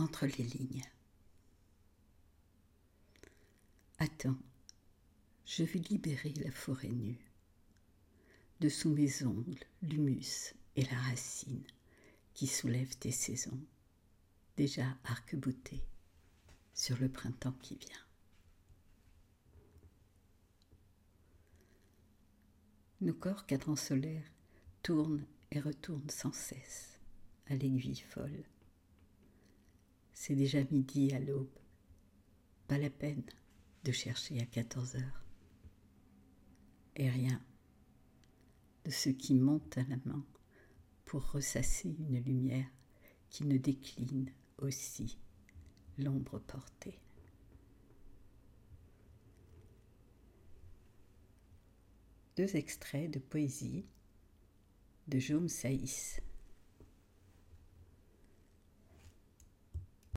entre les lignes. Attends, je vais libérer la forêt nue. De sous mes ongles, l'humus et la racine qui soulèvent tes saisons, déjà arc-boutées sur le printemps qui vient. Nos corps cadrans solaires tournent et retournent sans cesse à l'aiguille folle. C'est déjà midi à l'aube, pas la peine de chercher à 14 heures. Et rien de ce qui monte à la main pour ressasser une lumière qui ne décline aussi l'ombre portée. Deux extraits de poésie de Jaume Saïs.